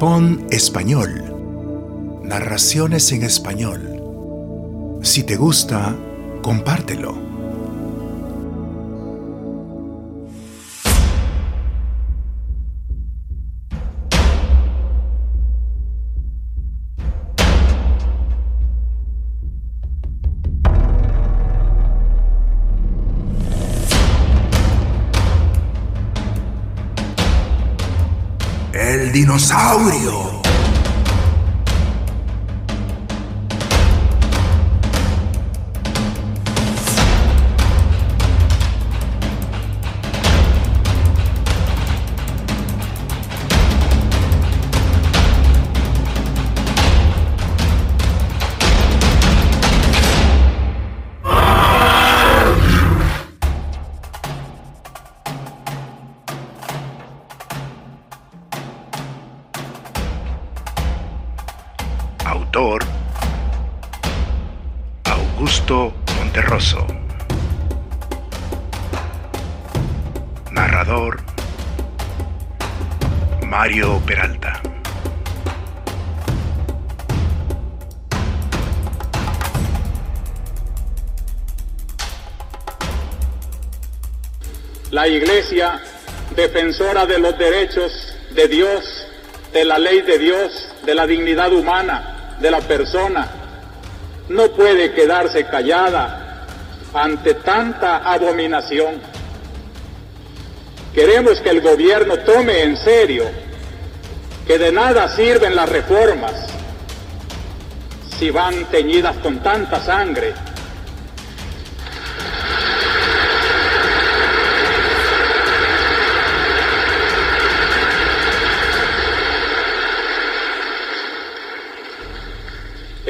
Pon español. Narraciones en español. Si te gusta, compártelo. El dinosaurio. Autor Augusto Monterroso. Narrador Mario Peralta. La Iglesia, defensora de los derechos de Dios, de la ley de Dios, de la dignidad humana, de la persona no puede quedarse callada ante tanta abominación. Queremos que el gobierno tome en serio que de nada sirven las reformas si van teñidas con tanta sangre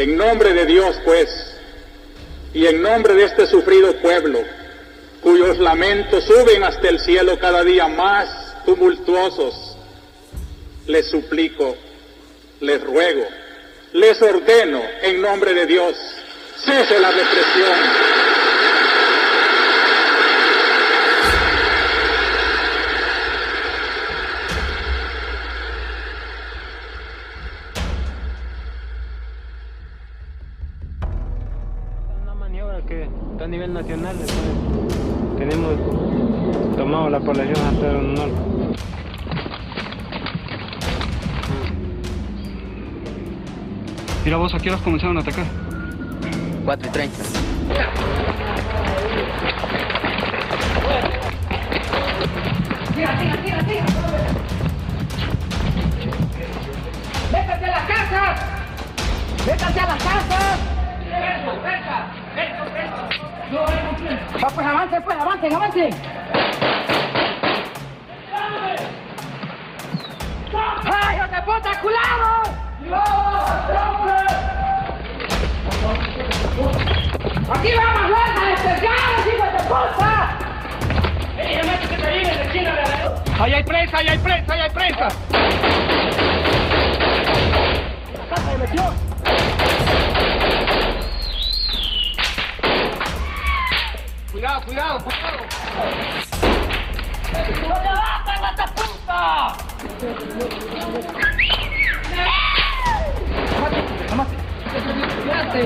En nombre de Dios, pues, y en nombre de este sufrido pueblo, cuyos lamentos suben hasta el cielo cada día más tumultuosos, les suplico, les ruego, les ordeno en nombre de Dios, cese la represión. Norte. Mira vos, ¿a qué horas comenzaron a atacar? 4 y 30. Tira, tira, tira, tira. ¡Métete a las casas! ¡Métete a las casas! Va, pues avance, pues avancen, avancen. De puta, culado! ¡Aquí vamos, lanza, despergados, hijo de puta! ¡Ahí hay presa, ahí hay presa, ahí hay presa! ¡La casa de metió! Cuidado, cuidado, cuidado. ¡No te vas, esta puta!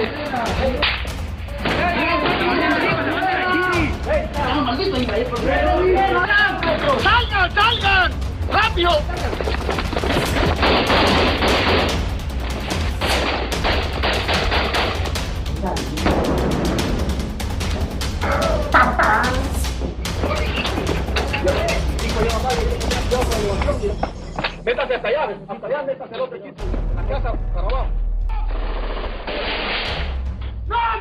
¡Salgan, salgan! ¡Rápido! Métase hasta allá, hasta allá, métase el otro equipo. La casa para abajo.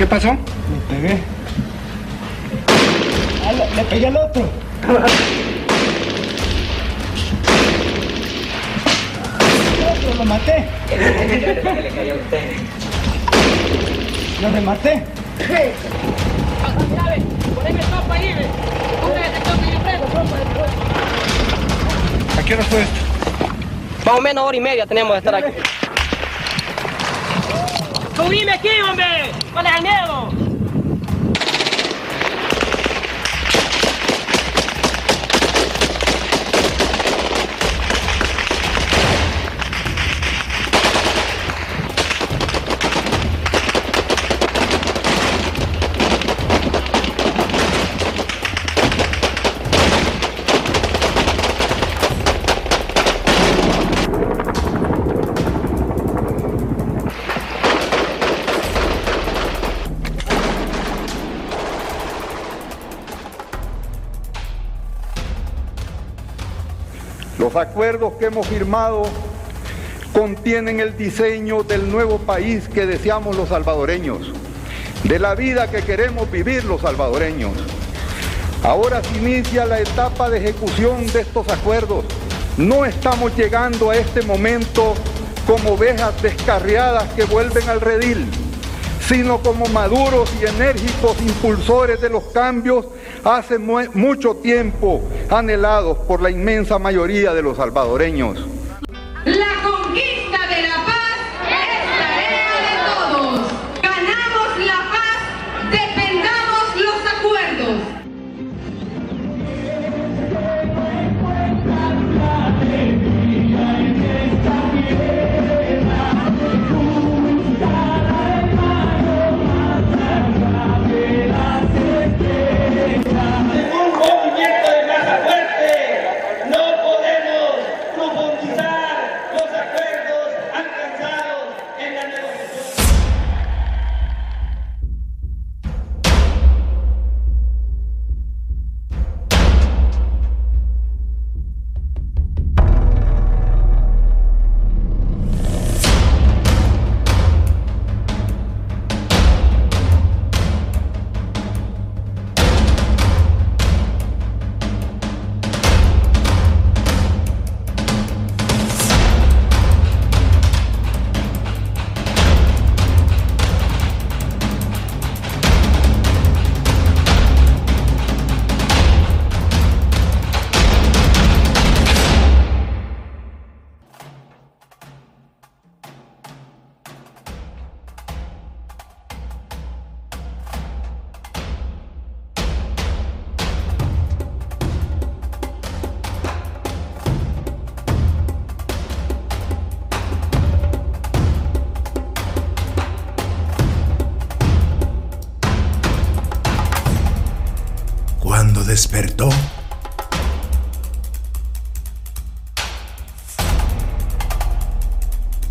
¿Qué pasó? Le pegué. le pegué al otro. Otro lo maté. Lo rematé. Le. ¿A qué hora fue esto? Más o menos hora y media tenemos de estar aquí. ¡Subime aquí, hombre! ¿Cuál es el miedo? Acuerdos que hemos firmado contienen el diseño del nuevo país que deseamos los salvadoreños, de la vida que queremos vivir los salvadoreños. Ahora se inicia la etapa de ejecución de estos acuerdos. No estamos llegando a este momento como ovejas descarriadas que vuelven al redil, sino como maduros y enérgicos impulsores de los cambios hace mu- mucho tiempo anhelados por la inmensa mayoría de los salvadoreños.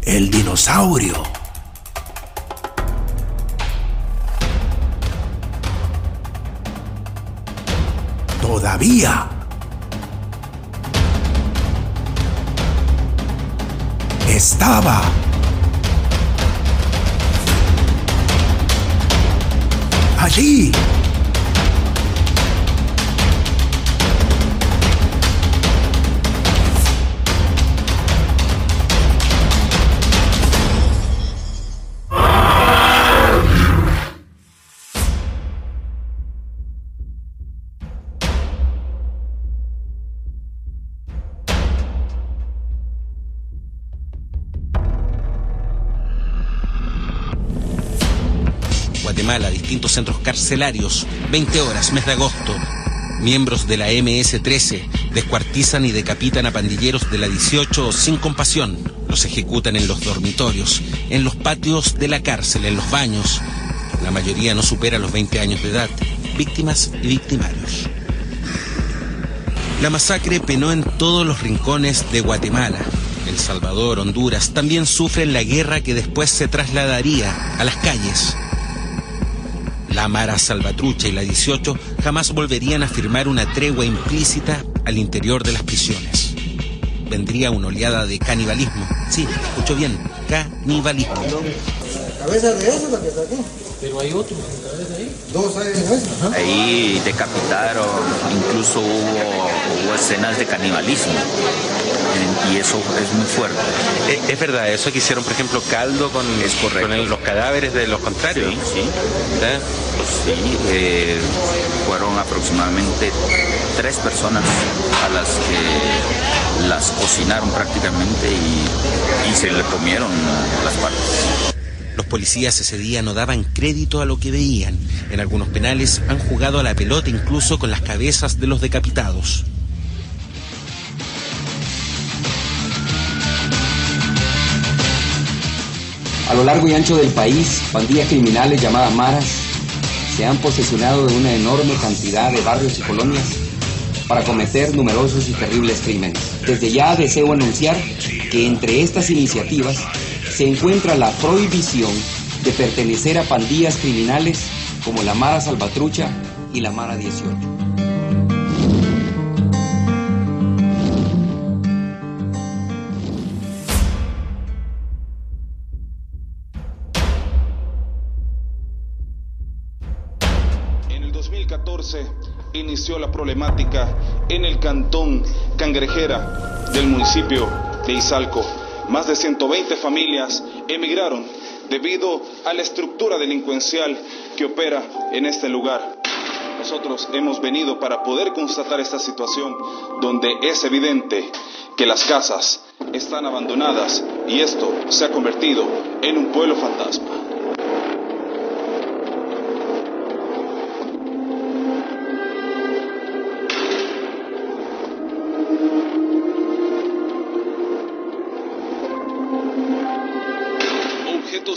El dinosaurio. Todavía. Estaba. Allí. Guatemala, distintos centros carcelarios, 20 horas, mes de agosto. Miembros de la MS-13 descuartizan y decapitan a pandilleros de la 18 sin compasión. Los ejecutan en los dormitorios, en los patios de la cárcel, en los baños. La mayoría no supera los 20 años de edad. Víctimas y victimarios. La masacre penó en todos los rincones de Guatemala. El Salvador, Honduras también sufren la guerra que después se trasladaría a las calles. La Mara Salvatrucha y la 18 jamás volverían a firmar una tregua implícita al interior de las prisiones. Vendría una oleada de canibalismo. Sí, escucho bien, canibalismo. cabeza de ese la que está aquí. Pero hay otros cabeza ahí. Dos hay en. Ahí decapitaron, incluso hubo, hubo escenas de canibalismo. Eh, Y eso es muy fuerte. Eh, ¿Es verdad eso que hicieron, por ejemplo, caldo con, con el- los cadáveres de los contrarios? Sí, sí. Sí, eh, fueron aproximadamente tres personas a las que las cocinaron prácticamente y, y se le comieron las partes. Los policías ese día no daban crédito a lo que veían. En algunos penales han jugado a la pelota incluso con las cabezas de los decapitados. A lo largo y ancho del país, pandillas criminales llamadas maras se han posesionado de una enorme cantidad de barrios y colonias para cometer numerosos y terribles crímenes. Desde ya deseo anunciar que entre estas iniciativas se encuentra la prohibición de pertenecer a pandillas criminales como la Mara Salvatrucha y la Mara 18. 2014 inició la problemática en el cantón Cangrejera del municipio de Izalco. Más de 120 familias emigraron debido a la estructura delincuencial que opera en este lugar. Nosotros hemos venido para poder constatar esta situación donde es evidente que las casas están abandonadas y esto se ha convertido en un pueblo fantasma.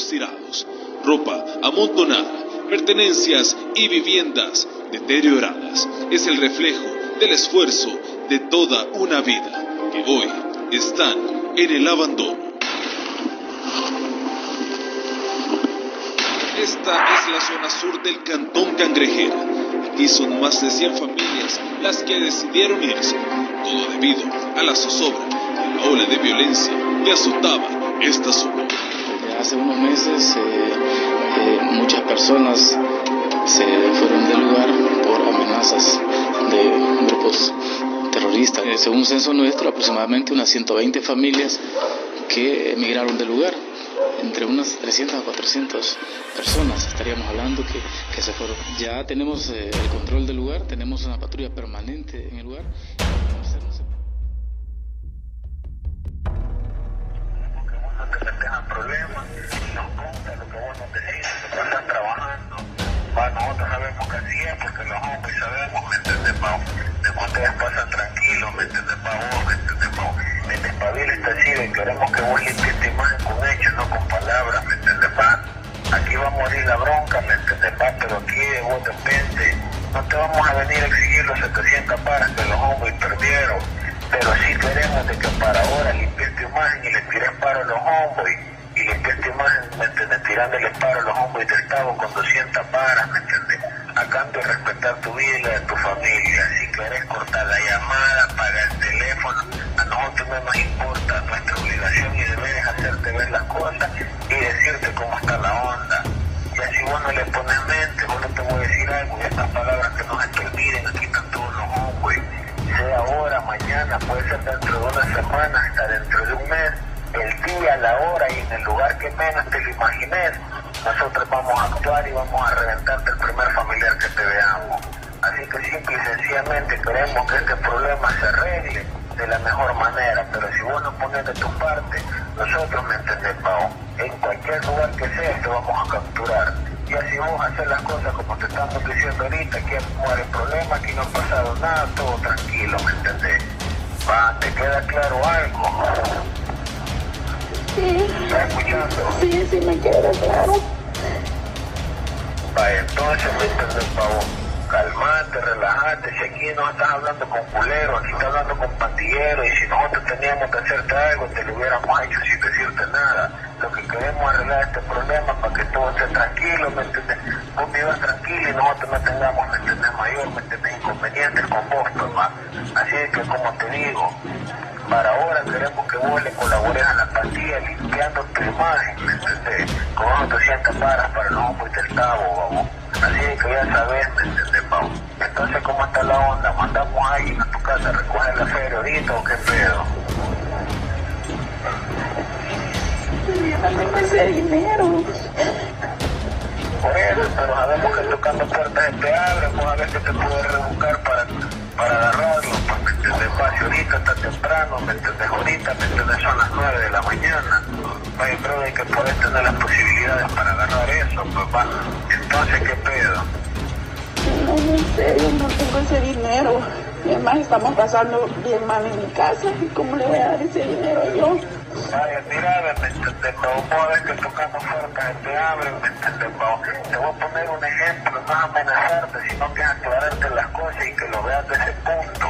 Tirados, ropa amontonada, pertenencias y viviendas deterioradas. Es el reflejo del esfuerzo de toda una vida que hoy están en el abandono. Esta es la zona sur del cantón Cangrejera. Aquí son más de 100 familias las que decidieron irse, todo debido a la zozobra y la ola de violencia que azotaba esta zona. Hace unos meses eh, eh, muchas personas se fueron del lugar por amenazas de grupos terroristas. Eh, según un censo nuestro, aproximadamente unas 120 familias que emigraron del lugar. Entre unas 300 a 400 personas estaríamos hablando que, se fueron. Ya tenemos el control del lugar, tenemos una patrulla permanente en el lugar. Están trabajando. Nosotros sabemos que así es porque los hombres sabemos, ¿me entiendes, Pau? De que ustedes pasan tranquilos, ¿me entiendes, Pau? ¿Me entiendes, Pau? El despabilo está así de queremos que vos limpies esta imagen con hechos, no con palabras, ¿me entiendes, Pau? Aquí va a morir la bronca, ¿me entiendes, Pau? Pero aquí de vos depende. No te vamos a venir a exigir los 700 paras Estado con 200 paras, ¿me entiendes? A cambio de respetar tu vida y la de tu familia. Si quieres cortar la llamada, pagar el teléfono, a nosotros no nos importa. Nuestra obligación y deber es hacerte ver las cosas y decirte cómo está la onda. Ya si vos no le pones mente, vos no te voy a decir algo y estas palabras que no se te olviden, aquí están todos los hombres. Sea ahora, mañana, puede ser dentro de una semana, hasta dentro de un mes el día, la hora y en el lugar que menos te lo imagines, nosotros y vamos a reventarte el primer familiar que te veamos. Así que simple y sencillamente queremos que este problema se arregle de la mejor manera, pero si vos no pones de tu parte, nosotros me entendés, Pau, en cualquier lugar que sea te vamos a capturar. Y así vos hacer las cosas como te estamos diciendo ahorita, aquí no hay problema, aquí no ha pasado nada, todo tranquilo, ¿me entendés? Va, ¿te queda claro algo? Sí. ¿Estás escuchando? Sí, sí me queda claro. Entonces, ¿me entendés, Pavo? Calmate, relajate, si aquí no estás hablando con culeros, aquí estás hablando con pandilleros, y si nosotros teníamos que hacerte algo, te lo hubiéramos hecho sin decirte nada. Lo que queremos es arreglar este problema para que todo esté tranquilo, ¿me entiendes? Vos vivas tranquilo y nosotros no tengamos, ¿me entiendes, mayor, ¿me entiendes, inconvenientes con vos, pues, ma. Así es que, como te digo, Para ahora queremos que vos le colabores a la pandilla limpiando tu imagen, ¿me entendés? 200 varas para no hombre del cabo, vamos. Así que ya sabes, ¿me entendés, Pau? Entonces, ¿cómo está la onda? ¿Mandamos a alguien a tu casa a recoger la feria ahorita o qué pedo? Yo no tengo ese dinero. Por eso, pero sabemos que tocando puertas te abren, vamos a ver qué te puede rebuscar para, para agarrarlo, pues, ¿me entendés? Paso ahorita está temprano, ¿me entendés? Ahorita, ¿me entendés? Son las 9 de la mañana. Oye, creo de que puedes tener las posibilidades para agarrar eso, va. Entonces, ¿qué pedo? No, no, en serio, no tengo ese dinero. Y además estamos pasando bien mal en mi casa. ¿Y cómo le voy a dar ese dinero yo? Vaya, mira, ¿me entendés? Vos ves que tocando puertas se te abren, ¿me entendés? Pau? Te voy a poner un ejemplo, no es amenazarte, sino que aclararte las cosas y que lo veas desde ese punto.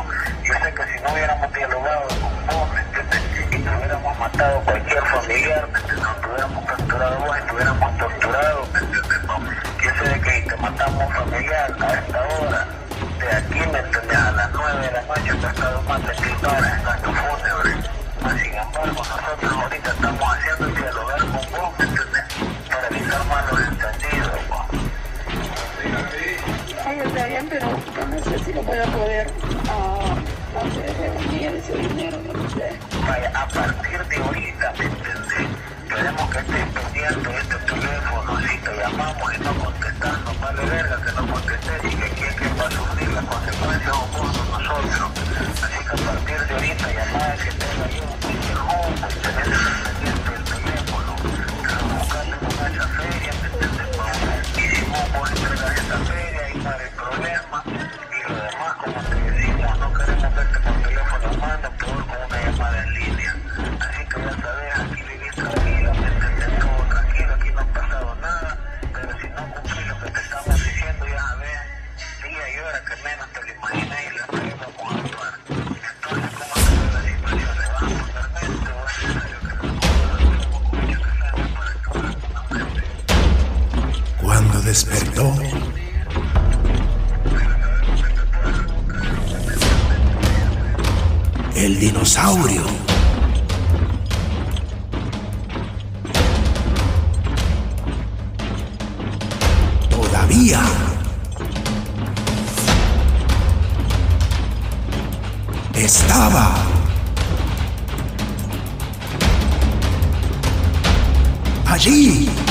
No hubiéramos dialogado con vos, ¿me? Y te hubiéramos matado cualquier familiar, ¿me te hubiéramos capturado vos y te hubiéramos torturado, ¿me? Yo sé de que te matamos familiar a esta hora, de aquí, ¿me entendés? A las 9 de la noche te estado más de dólares en acto fúnebre. Sin embargo, nosotros ahorita estamos haciendo dialogar con vos, ¿me entendés? Para evitar malos entendidos. Ay, está bien, pero no sé si lo voy a poder ah, Vaya, a partir de ahorita, ¿me entendés? Queremos que estés pendiente todavía estaba allí.